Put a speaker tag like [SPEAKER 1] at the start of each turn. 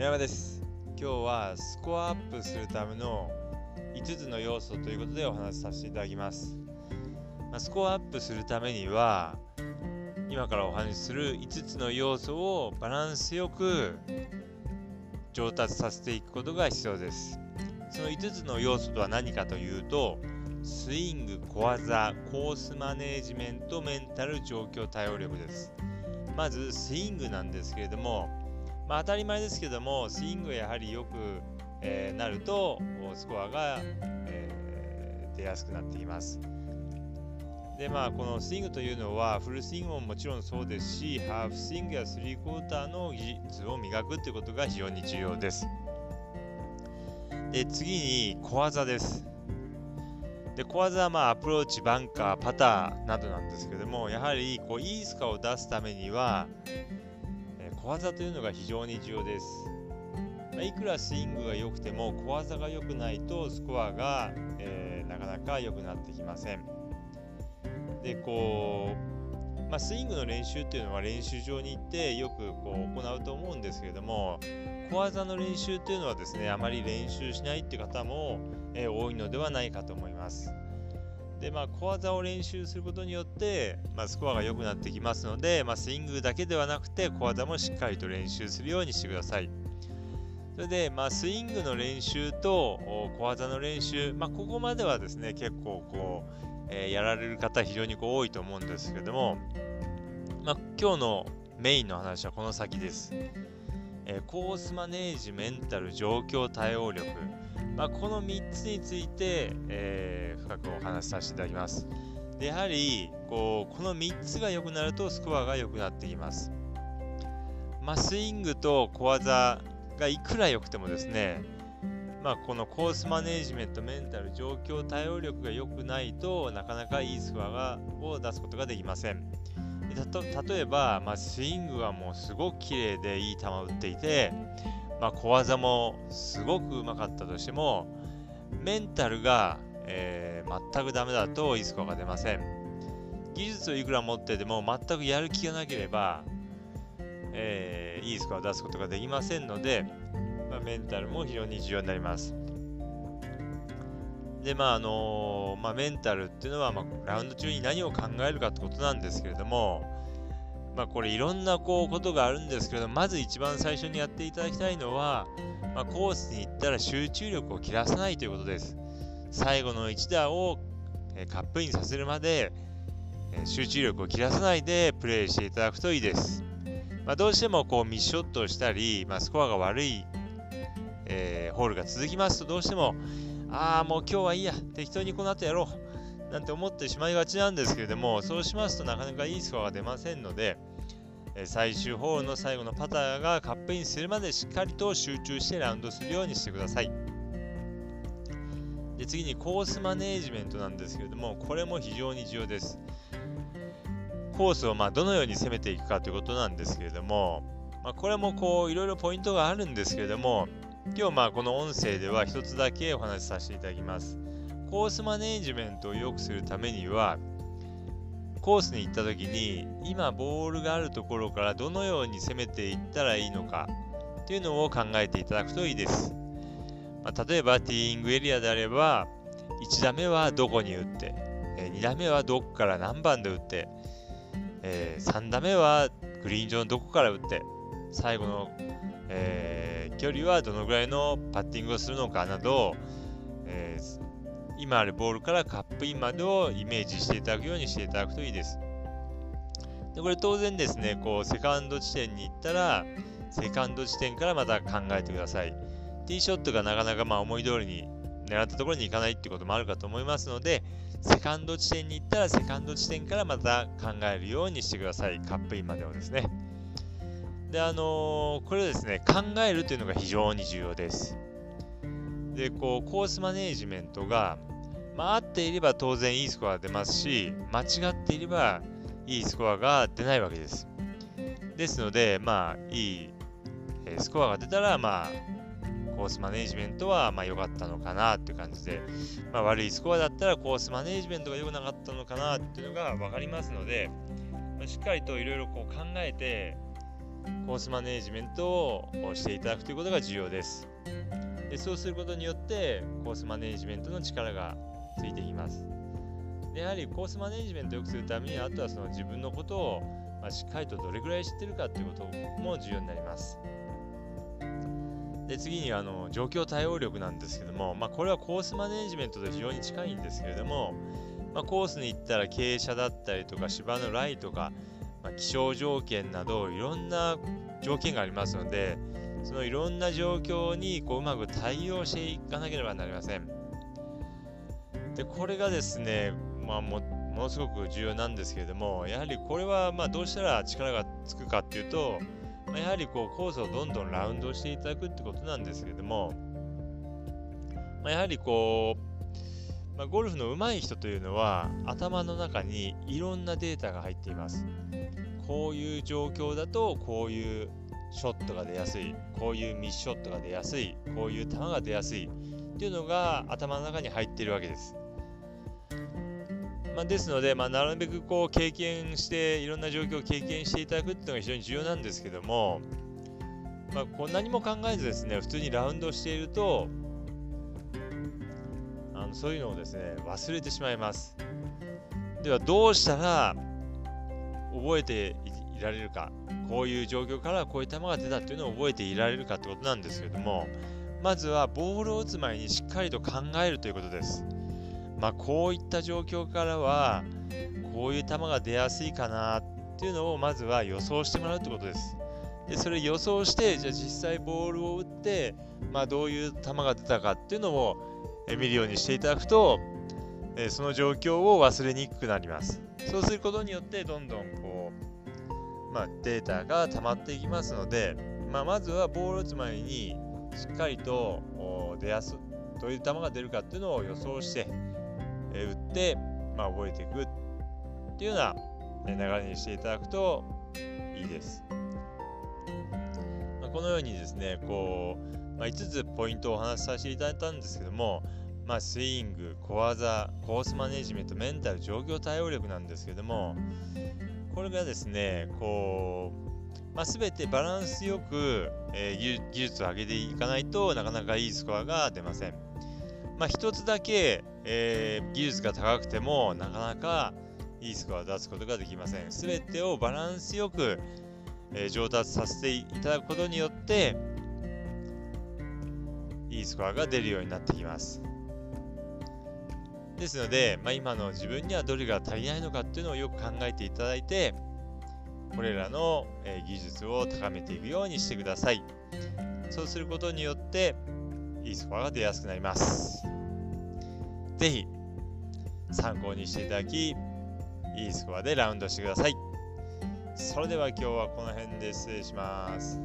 [SPEAKER 1] 山です。今日はスコアアップするための5つの要素ということでお話しさせていただきます、まあ、スコアアップするためには今からお話しする5つの要素をバランスよく上達させていくことが必要です。その5つの要素とは何かというとスイング、小技、コースマネージメント、メンタル、状況対応力です。まずスイングなんですけれども、まあ、当たり前ですけども、スイングがやはりよく、え、なると、スコアが、え、出やすくなっています。で、まあ、このスイングというのは、フルスイングももちろんそうですし、ハーフスイングやスリークォーターの技術を磨くということが非常に重要です。で、次に小技です。で小技はまあアプローチ、バンカー、パターなどなんですけども、やはりこういいスコアを出すためには、小技というのが非常に重要です。まあ、いくらスイングが良くても小技が良くないとスコアが、えー、なかなか良くなってきません。でこう、まあ、スイングの練習っていうのは練習場に行ってよくこう行うと思うんですけれども小技の練習っていうのはですねあまり練習しないっていう方もえー、多いのではないかと思います。で、まあ、小技を練習することによって、まあ、スコアが良くなってきますので、まあ、スイングだけではなくて小技もしっかりと練習するようにしてください。それで、まあ、スイングの練習と小技の練習、まあ、ここまではですね、結構こう、えー、やられる方非常にこう多いと思うんですけども、まあ、今日のメインの話はこの先です。えー、コースマネージメンタル状況対応力。まあ、この3つについて、えー、深くお話しさせていただきます。でやはりこうこの3つが良くなるとスコアが良くなってきます。まあ、スイングと小技がいくら良くてもですね、まあ、このコースマネージメント、メンタル、状況対応力が良くないとなかなかいいスコアがを出すことができません。例えば、まあ、スイングはもうすごく綺麗でいい球を打っていて、まあ、小技もすごくうまかったとしても、メンタルが、えー、全くダメだといいスコアが出ません。技術をいくら持ってても全くやる気がなければ、えー、いいスコアを出すことができませんので、まあ、メンタルも非常に重要になります。で、まああの、まあ、メンタルっていうのは、まあ、ラウンド中に何を考えるかってことなんですけれども、まあ、これいろんなこうことがあるんですけれどもまず一番最初にやっていただきたいのは、まあ、コースに行ったら集中力を切らさないということです。最後の1打を、カップインさせるまで、集中力を切らさないでプレイしていただくといいです。まあ、どうしてもこうミスショットをしたり、まあ、スコアが悪い、えー、ホールが続きますとどうしてもああもう今日はいいや適当にこの後やろうなんて思ってしまいがちなんですけれども、そうしますとなかなかいいスコアが出ませんので、最終ホールの最後のパターがカップインするまでしっかりと集中してラウンドするようにしてください。で次にコースマネージメントなんですけれども、これも非常に重要です。コースをまどのように攻めていくかということなんですけれども、まあ、これもこういろいろポイントがあるんですけれども、今日まあこの音声では一つだけお話しさせていただきます。コースマネージメントを良くするためには、コースに行った時に、今ボールがあるところからどのように攻めていったらいいのかっていうのを考えていただくといいです。まあ、例えば、ティーイングエリアであれば、1打目はどこに打って、え2打目はどこから何番で打って、え、3打目はグリーン上のどこから打って、最後の、えー、距離はどのぐらいのパッティングをするのかなど、えー、今あるボールからカップインまでをイメージしていただくようにしていただくといいです。でこれ当然ですね、こうセカンド地点に行ったら、セカンド地点からまた考えてください。ティーショットがなかなかまあ思い通りに狙ったところに行かないってこともあるかと思いますので、セカンド地点に行ったらセカンド地点からまた考えるようにしてください。カップインまでをですね。で、あのー、これをですね、考えるというのが非常に重要です。で、こう、コースマネージメントが、まあ、合っていれば当然いいスコアが出ますし、間違っていればいいスコアが出ないわけです。ですので、まあ、いいスコアが出たら、まあ、コースマネージメントはま良かったのかなっていう感じで、まあ、悪いスコアだったらコースマネージメントが良くなかったのかなっていうのが分かりますので、まあ、しっかりといろいろ考えて、コースマネージメントをしていただくということが重要です。でそうすることによってコースマネージメントの力がついていきます。でやはりコースマネージメントを良くするためにあとはその自分のことを、ま、しっかりとどれくらい知ってるかということも重要になります。で次にあの状況対応力なんですけども、まあ、これはコースマネージメントと非常に近いんですけれども、まあ、コースに行ったら傾斜だったりとか芝のライとか、まあ、気象条件などいろんな条件がありますのでそのいろんな状況にこううまく対応していかなければなりません。でこれがですね、まあも、ものすごく重要なんですけれどもやはりこれはまどうしたら力がつくかっていうと、まあ、やはりこうコースをどんどんラウンドしていただくってことなんですけれども、まあ、やはりこう、ま、ゴルフの上手い人というのは頭の中にいろんなデータが入っています。こういう状況だとこういうショットが出やすいこういうミスショットが出やすいこういう球が出やすいっていうのが頭の中に入っているわけです。まあ、ですので、まあ、なるべくこう経験していろんな状況を経験していただくっていうのが非常に重要なんですけども、まあ、こう何も考えずですね普通にラウンドしているとあのそういうのをですね忘れてしまいます。ではどうしたら覚えていられるかこういう状況からこういう球が出たっていうのを覚えていられるかってことなんですけどもまずはボールを打つ前にしっかりと考えるということです。まあ、こういった状況からはこういう球が出やすいかなっていうのをまずは予想してもらうってことです。でそれ予想してじゃあ実際ボールを打って、まあ、どういう球が出たかっていうのを見るようにしていただくとえその状況を忘れにくくなります。そうすることによってどんどんこう、まあ、データが溜まっていきますので、まあ、まずはボールを打つ前にしっかりと出やすどういう球が出るかっていうのを予想して、え打って、まあ、覚えていくっていうような流れにしていただくといいです。まあ、このようにですねこう、まあ、5つポイントをお話しさせていただいたんですけども、まあ、スイング、小技、コースマネジメント、メンタル、状況対応力なんですけども、これがですね、こう、まあ、全てバランスよく、えー、技術を上げていかないとなかなかいいスコアが出ません。まあ、一つだけ、えー、技術が高くてもなかなかいいスコアを出すことができません。全てをバランスよく、えー、上達させていただくことによっていいスコアが出るようになってきます。ですので、まあ、今の自分にはどれが足りないのかっていうのをよく考えていただいて、これらの、技術を高めていくようにしてください。そうすることによって、いいスコアが出やすくなります。ぜひ、参考にしていただき、いいスコアでラウンドしてください。それでは今日はこの辺で失礼します。